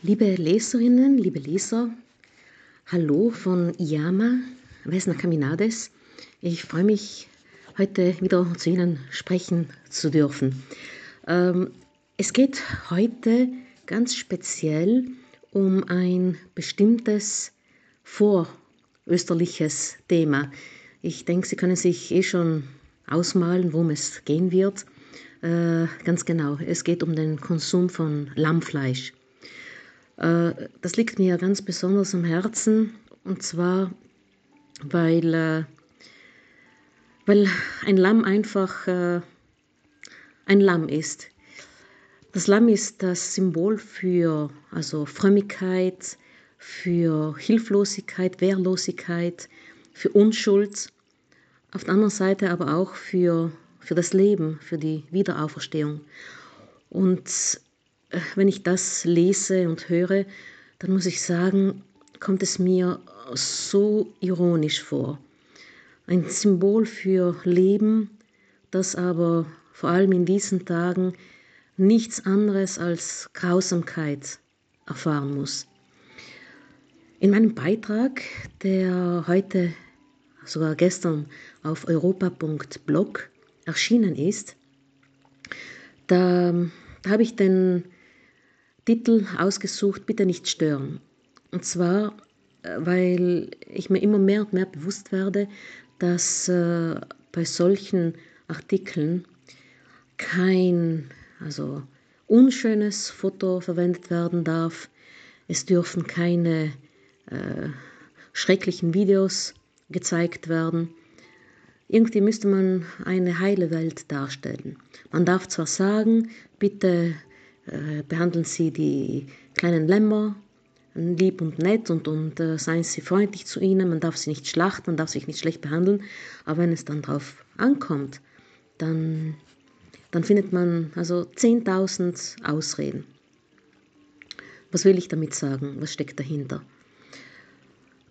Liebe Leserinnen, liebe Leser, hallo von IAMA, Vesna Caminades. Ich freue mich, heute wieder zu Ihnen sprechen zu dürfen. Ähm, es geht heute ganz speziell um ein bestimmtes vorösterliches Thema. Ich denke, Sie können sich eh schon ausmalen, worum es gehen wird. Äh, ganz genau, es geht um den Konsum von Lammfleisch. Äh, das liegt mir ganz besonders am Herzen und zwar, weil, äh, weil ein Lamm einfach äh, ein Lamm ist. Das Lamm ist das Symbol für also Frömmigkeit, für Hilflosigkeit, Wehrlosigkeit, für Unschuld, auf der anderen Seite aber auch für, für das Leben, für die Wiederauferstehung. Und wenn ich das lese und höre, dann muss ich sagen, kommt es mir so ironisch vor. Ein Symbol für Leben, das aber vor allem in diesen Tagen nichts anderes als Grausamkeit erfahren muss. In meinem Beitrag, der heute, sogar gestern auf europa.blog erschienen ist, da, da habe ich den Titel ausgesucht, bitte nicht stören. Und zwar, äh, weil ich mir immer mehr und mehr bewusst werde, dass äh, bei solchen Artikeln kein also unschönes Foto verwendet werden darf. Es dürfen keine äh, schrecklichen Videos gezeigt werden. Irgendwie müsste man eine heile Welt darstellen. Man darf zwar sagen, bitte behandeln Sie die kleinen Lämmer lieb und nett und, und äh, seien Sie freundlich zu ihnen. Man darf sie nicht schlachten, man darf sich nicht schlecht behandeln. Aber wenn es dann darauf ankommt, dann dann findet man also 10.000 Ausreden. Was will ich damit sagen? Was steckt dahinter?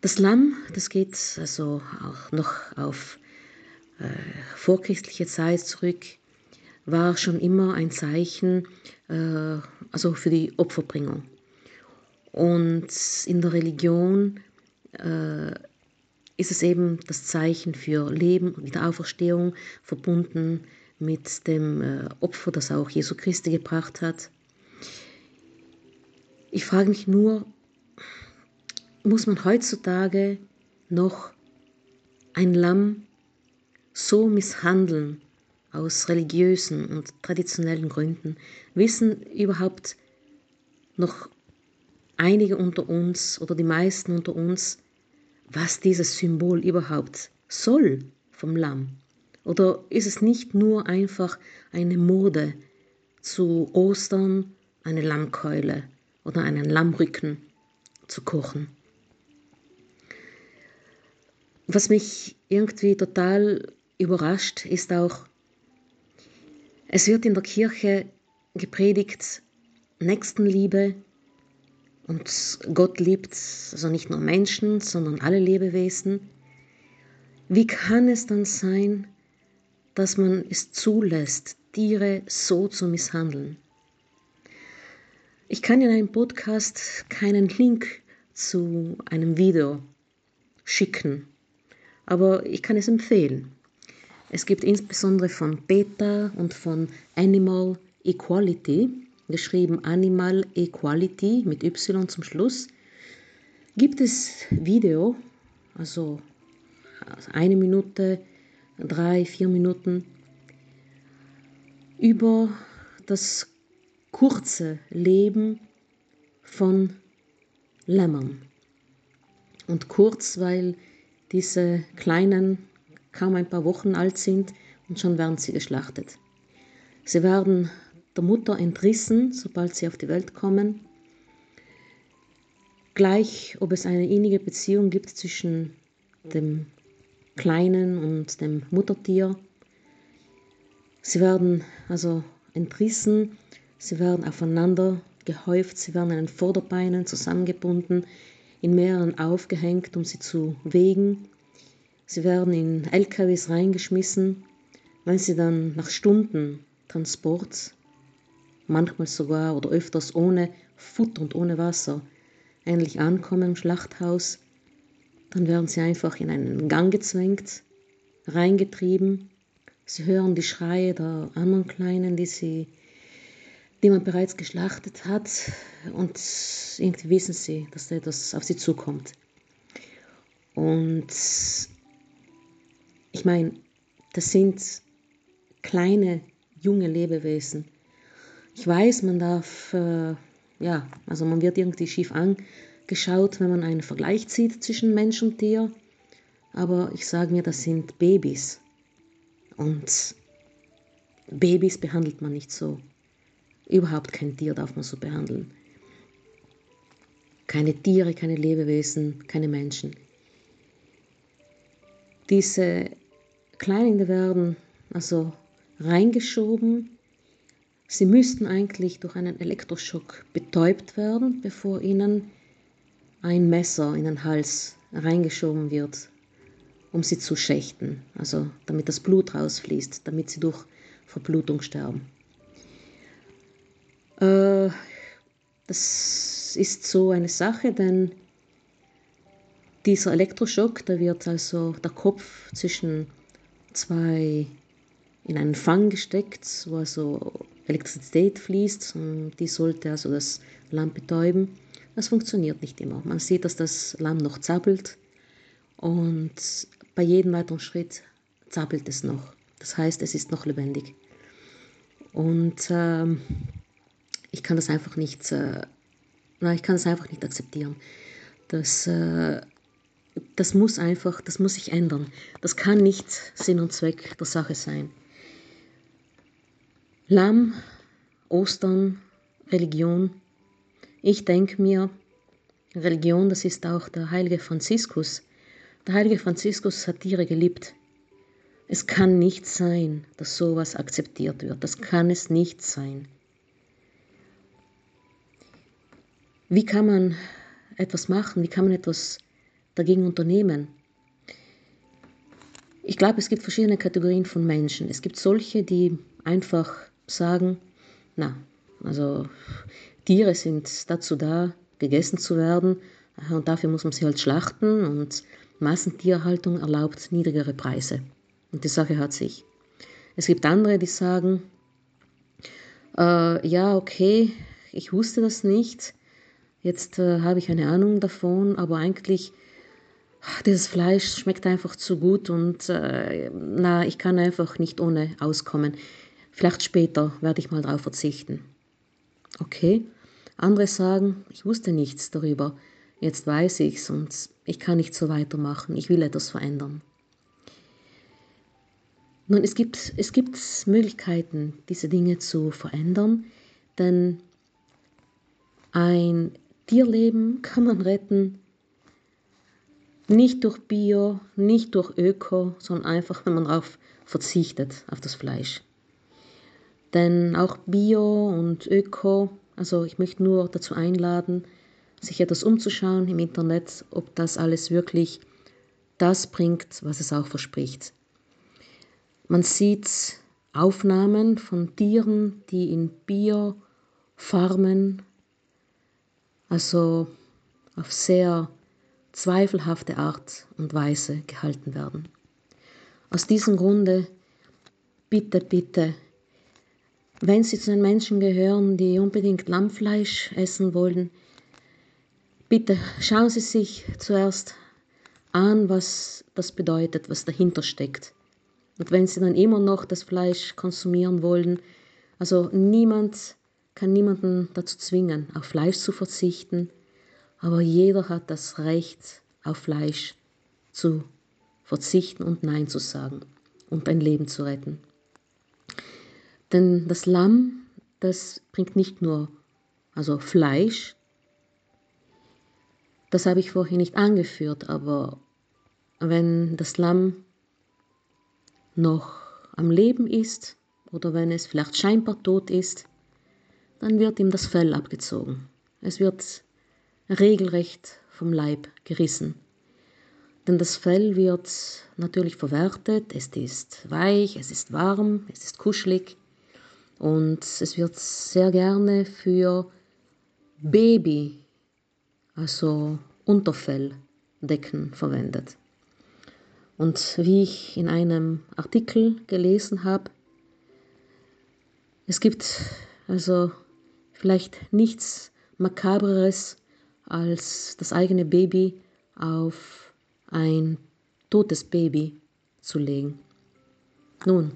Das Lamm, das geht also auch noch auf äh, vorchristliche Zeit zurück, war schon immer ein Zeichen äh, also für die Opferbringung. Und in der Religion äh, ist es eben das Zeichen für Leben und Wiederauferstehung verbunden mit dem äh, Opfer, das auch Jesu Christi gebracht hat. Ich frage mich nur, muss man heutzutage noch ein Lamm so misshandeln aus religiösen und traditionellen Gründen? Wissen überhaupt noch einige unter uns oder die meisten unter uns, was dieses Symbol überhaupt soll vom Lamm? Oder ist es nicht nur einfach eine Mode, zu Ostern eine Lammkeule oder einen Lammrücken zu kochen? Was mich irgendwie total überrascht, ist auch, es wird in der Kirche gepredigt Nächstenliebe und Gott liebt also nicht nur Menschen, sondern alle Lebewesen. Wie kann es dann sein, dass man es zulässt, Tiere so zu misshandeln. Ich kann in einem Podcast keinen Link zu einem Video schicken, aber ich kann es empfehlen. Es gibt insbesondere von PETA und von Animal Equality, geschrieben Animal Equality mit Y zum Schluss, gibt es Video, also eine Minute drei, vier Minuten über das kurze Leben von Lämmern. Und kurz, weil diese kleinen kaum ein paar Wochen alt sind und schon werden sie geschlachtet. Sie werden der Mutter entrissen, sobald sie auf die Welt kommen. Gleich, ob es eine innige Beziehung gibt zwischen dem Kleinen und dem Muttertier. Sie werden also entrissen, sie werden aufeinander gehäuft, sie werden an den Vorderbeinen zusammengebunden, in mehreren aufgehängt, um sie zu wegen. Sie werden in LKWs reingeschmissen, wenn sie dann nach Stunden Transport, manchmal sogar oder öfters ohne Futter und ohne Wasser endlich ankommen im Schlachthaus, dann werden sie einfach in einen Gang gezwängt, reingetrieben. Sie hören die Schreie der anderen Kleinen, die sie die man bereits geschlachtet hat und irgendwie wissen sie, dass etwas auf sie zukommt. Und ich meine, das sind kleine, junge Lebewesen. Ich weiß, man darf, äh, ja, also man wird irgendwie schief angeschaut, wenn man einen Vergleich zieht zwischen Mensch und Tier. Aber ich sage mir, das sind Babys. Und Babys behandelt man nicht so. Überhaupt kein Tier darf man so behandeln. Keine Tiere, keine Lebewesen, keine Menschen. Diese Kleinen werden also reingeschoben. Sie müssten eigentlich durch einen Elektroschock betäubt werden, bevor ihnen ein Messer in den Hals reingeschoben wird, um sie zu schächten, also damit das Blut rausfließt, damit sie durch Verblutung sterben. Äh, das ist so eine Sache, denn dieser Elektroschock, da wird also der Kopf zwischen zwei in einen Fang gesteckt, wo also Elektrizität fließt die sollte also das Lamm betäuben. Das funktioniert nicht immer. Man sieht, dass das Lamm noch zappelt und bei jedem weiteren Schritt zappelt es noch. Das heißt, es ist noch lebendig. Und ähm, ich kann das einfach nicht, äh, na, ich kann das einfach nicht akzeptieren. Das, äh, das muss einfach, das muss sich ändern. Das kann nicht Sinn und Zweck der Sache sein. Lamm, Ostern, Religion. Ich denke mir, Religion, das ist auch der heilige Franziskus. Der heilige Franziskus hat Tiere geliebt. Es kann nicht sein, dass sowas akzeptiert wird. Das kann es nicht sein. Wie kann man etwas machen? Wie kann man etwas dagegen unternehmen? Ich glaube, es gibt verschiedene Kategorien von Menschen. Es gibt solche, die einfach sagen, na, also Tiere sind dazu da, gegessen zu werden und dafür muss man sie halt schlachten und Massentierhaltung erlaubt niedrigere Preise. Und die Sache hat sich. Es gibt andere, die sagen, äh, ja, okay, ich wusste das nicht, Jetzt äh, habe ich eine Ahnung davon, aber eigentlich, dieses Fleisch schmeckt einfach zu gut und äh, na, ich kann einfach nicht ohne auskommen. Vielleicht später werde ich mal darauf verzichten. Okay. Andere sagen, ich wusste nichts darüber. Jetzt weiß ich's und ich kann nicht so weitermachen. Ich will etwas verändern. Nun, es gibt, es gibt Möglichkeiten, diese Dinge zu verändern, denn ein Tierleben kann man retten, nicht durch Bio, nicht durch Öko, sondern einfach, wenn man darauf verzichtet, auf das Fleisch. Denn auch Bio und Öko, also ich möchte nur dazu einladen, sich etwas umzuschauen im Internet, ob das alles wirklich das bringt, was es auch verspricht. Man sieht Aufnahmen von Tieren, die in Bio-Farmen also auf sehr zweifelhafte Art und Weise gehalten werden. Aus diesem Grunde bitte, bitte, wenn Sie zu den Menschen gehören, die unbedingt Lammfleisch essen wollen, bitte schauen Sie sich zuerst an, was das bedeutet, was dahinter steckt. Und wenn Sie dann immer noch das Fleisch konsumieren wollen, also niemand kann niemanden dazu zwingen, auf Fleisch zu verzichten, aber jeder hat das Recht, auf Fleisch zu verzichten und Nein zu sagen und ein Leben zu retten. Denn das Lamm, das bringt nicht nur also Fleisch, das habe ich vorhin nicht angeführt, aber wenn das Lamm noch am Leben ist oder wenn es vielleicht scheinbar tot ist, dann wird ihm das Fell abgezogen. Es wird regelrecht vom Leib gerissen. Denn das Fell wird natürlich verwertet, es ist weich, es ist warm, es ist kuschelig und es wird sehr gerne für Baby, also Unterfelldecken verwendet. Und wie ich in einem Artikel gelesen habe, es gibt also vielleicht nichts Makabreres als das eigene Baby auf ein totes Baby zu legen. Nun,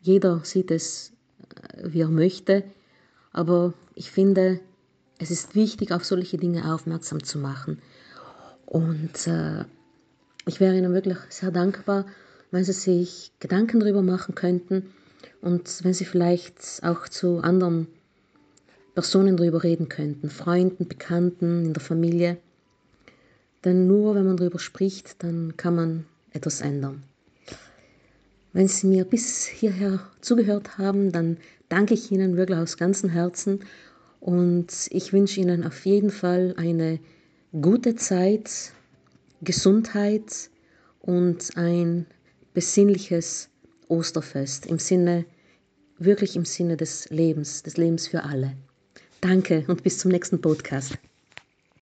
jeder sieht es, äh, wie er möchte, aber ich finde, es ist wichtig, auf solche Dinge aufmerksam zu machen. Und äh, ich wäre Ihnen wirklich sehr dankbar, wenn Sie sich Gedanken darüber machen könnten und wenn Sie vielleicht auch zu anderen Personen darüber reden könnten, Freunden, Bekannten, in der Familie. Denn nur wenn man darüber spricht, dann kann man etwas ändern. Wenn Sie mir bis hierher zugehört haben, dann danke ich Ihnen wirklich aus ganzem Herzen und ich wünsche Ihnen auf jeden Fall eine gute Zeit, Gesundheit und ein besinnliches Osterfest im Sinne, wirklich im Sinne des Lebens, des Lebens für alle. Danke und bis zum nächsten Podcast.